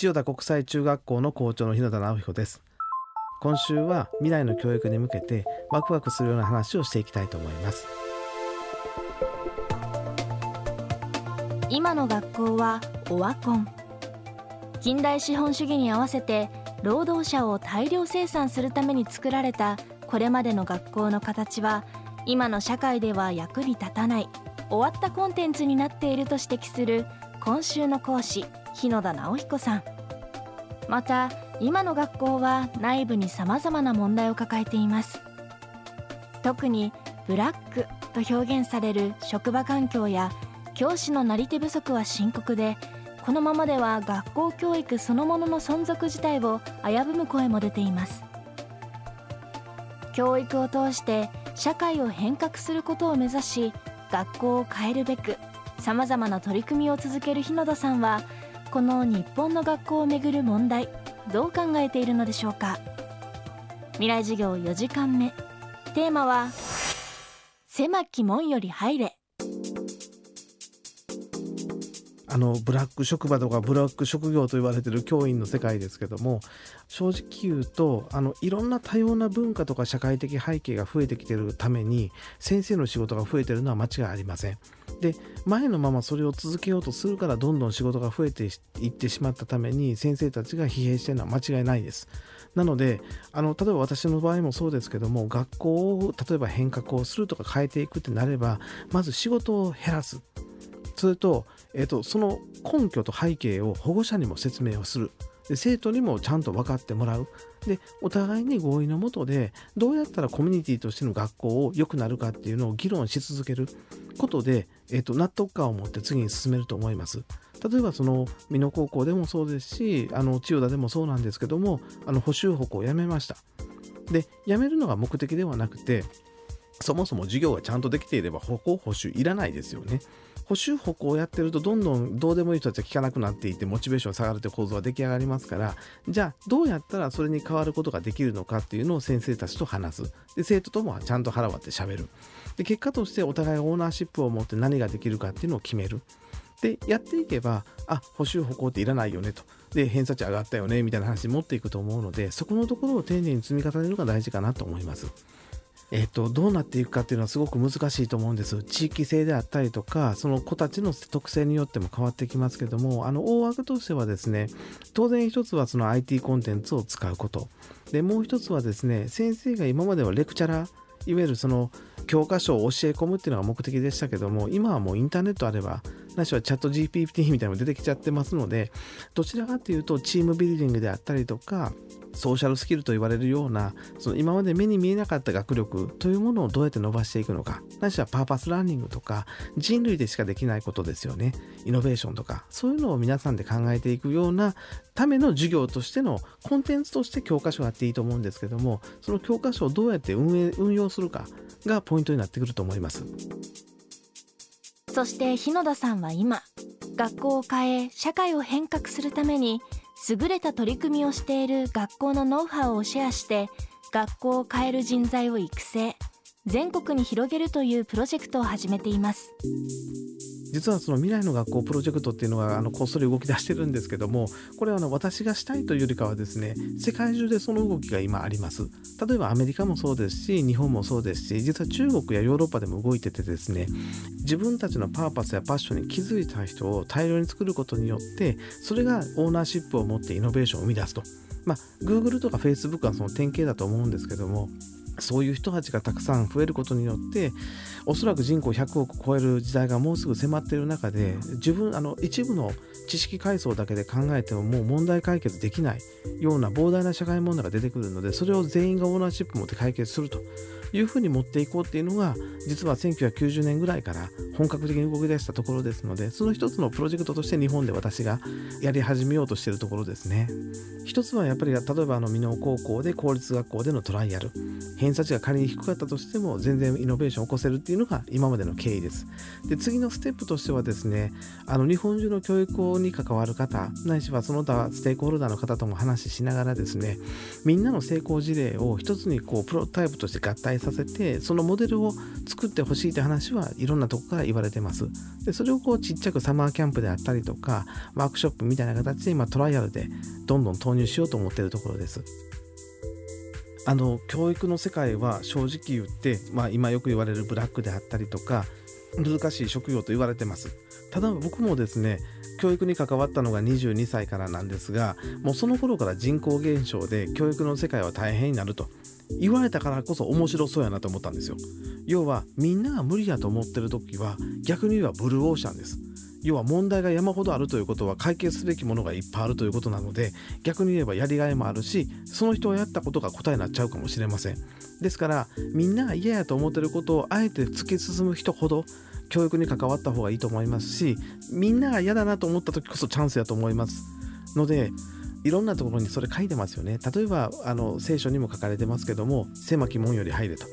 千代田国際中学校の校長の日野田直彦です。今週は未来の教育に向けてワクワクするような話をしていきたいと思います。今の学校はオワコン。近代資本主義に合わせて労働者を大量生産するために作られたこれまでの学校の形は今の社会では役に立たない。終わったコンテンツになっていると指摘する今週の講師日野田直彦さん。また今の学校は内部にさまざまな問題を抱えています。特にブラックと表現される職場環境や教師のなり手不足は深刻でこのままでは学校教育そのものの存続自体を危ぶむ声も出ています。教育を通して社会を変革することを目指し学校を変えるべくさまざまな取り組みを続ける日野田さんはこの日本の学校をめぐる問題どう考えているのでしょうか。未来授業4時間目。テーマは狭き門より入れあのブラック職場とかブラック職業と言われてる教員の世界ですけども正直言うとあのいろんな多様な文化とか社会的背景が増えてきてるために先生の仕事が増えてるのは間違いありません。で前のままそれを続けようとするからどんどん仕事が増えていってしまったために先生たちが疲弊してるのは間違いないです。なのであの例えば私の場合もそうですけども学校を例えば変革をするとか変えていくってなればまず仕事を減らすそれと,、えーと、その根拠と背景を保護者にも説明をするで生徒にもちゃんと分かってもらうでお互いに合意のもとでどうやったらコミュニティとしての学校を良くなるかっていうのを議論し続けることで、えーと、納得感を持って次に進めると思います。例えばその美濃高校でもそうですしあの千代田でもそうなんですけどもあの補修歩行をやめました。でやめるのが目的ではなくてそもそも授業がちゃんとできていれば歩行補修いらないですよね。補修歩行をやってるとどんどんどうでもいい人たちは聞かなくなっていてモチベーション下がるという構造が出来上がりますからじゃあどうやったらそれに変わることができるのかっていうのを先生たちと話す。で生徒ともちゃんと腹割ってしゃべる。で結果としてお互いオーナーシップを持って何ができるかっていうのを決める。でやっていけばあ補修歩行っていらないよねと。で偏差値上がったよねみたいな話に持っていくと思うのでそこのところを丁寧に積み重ねるのが大事かなと思います。えっ、と、どうなっていくかっていうのはすごく難しいと思うんです。地域性であったりとか、その子たちの特性によっても変わってきますけども、あの、大枠としてはですね、当然一つはその IT コンテンツを使うこと。で、もう一つはですね、先生が今まではレクチャラー、いわゆるその教科書を教え込むっていうのが目的でしたけども、今はもうインターネットあれば、ないしはチャット GPT みたいなのも出てきちゃってますので、どちらかというとチームビルディングであったりとか、ソーシャルスキルと言われるようなその今まで目に見えなかった学力というものをどうやって伸ばしていくのか。なしはパーパスラーニングとか人類でしかできないことですよね。イノベーションとか。そういうのを皆さんで考えていくようなための授業としてのコンテンツとして教科書があっていいと思うんですけどもその教科書をどうやって運営運用するかがポイントになってくると思います。そして日野田さんは今学校を変え社会を変革するために優れた取り組みをしている学校のノウハウをシェアして学校を変える人材を育成全国に広げるというプロジェクトを始めています。実はその未来の学校プロジェクトっていうのはあのこっそり動き出してるんですけどもこれはあの私がしたいというよりかはですね世界中でその動きが今あります。例えばアメリカもそうですし日本もそうですし実は中国やヨーロッパでも動いててですね自分たちのパーパスやパッションに気づいた人を大量に作ることによってそれがオーナーシップを持ってイノベーションを生み出すと。まあ Google とか Facebook はその典型だと思うんですけどもそういう人たちがたくさん増えることによっておそらく人口100億超える時代がもうすぐ迫っている中で自分あの一部の知識階層だけで考えてももう問題解決できないような膨大な社会問題が出てくるのでそれを全員がオーナーシップ持って解決するというふうに持っていこうっていうのが実は1990年ぐらいから本格的に動き出したところですのでその一つのプロジェクトとして日本で私がやり始めようとしているところですね。一つはやっぱり例えばあの美濃高校で公立学校でのトライアル。偏差値が仮に低かったとしても全然イノベーションを起こせるっていうのが今までの経緯です。で次のステップとしてはですねあの日本中の教育に関わる方ないしはその他ステークホルダーの方とも話ししながらですねみんなの成功事例を一つにこうプロタイプとして合体させてそのモデルを作ってほしいって話はいろんなとこから言われてます。でそれをこうちっちゃくサマーキャンプであったりとかワークショップみたいな形で今トライアルでどんどん投入しようと思っているところです。あの教育の世界は正直言って、まあ、今よく言われるブラックであったりとか難しい職業と言われてます。ただ僕もですね教育に関わったのが22歳からなんですがもうその頃から人口減少で教育の世界は大変になると言われたからこそ面白そうやなと思ったんですよ。要はみんなが無理やと思ってる時は逆に言えばブルーオーシャンです。要は問題が山ほどあるということは解決すべきものがいっぱいあるということなので逆に言えばやりがいもあるしその人がやったことが答えになっちゃうかもしれません。ですからみんなが嫌やと思っていることをあえて突き進む人ほど教育に関わった方がいいと思いますしみんなが嫌だなと思った時こそチャンスやと思います。のでいろんなところにそれ書いてますよね。例えばあの聖書にも書かれてますけども狭き門より入れと。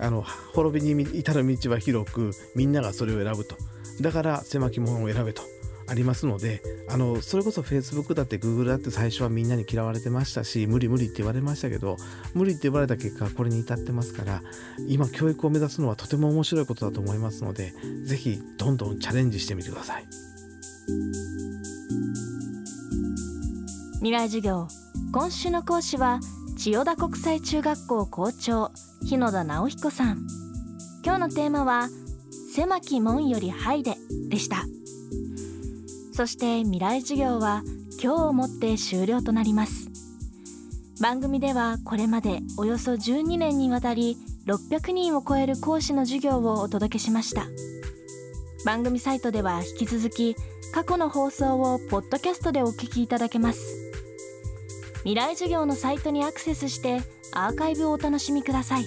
あの滅びに至る道は広くみんながそれを選ぶと。だから狭き門を選べとありますのであのそれこそ Facebook だって Google だって最初はみんなに嫌われてましたし無理無理って言われましたけど無理って言われた結果これに至ってますから今教育を目指すのはとても面白いことだと思いますので是非どんどんチャレンジしてみてください。未来授業今週の講師は千代田国際中学校校長日野田直彦さん。今日のテーマは狭き門より入れでした。そして未来授業は今日をもって終了となります。番組ではこれまでおよそ12年にわたり600人を超える講師の授業をお届けしました。番組サイトでは引き続き過去の放送をポッドキャストでお聞きいただけます。未来授業のサイトにアクセスしてアーカイブをお楽しみください。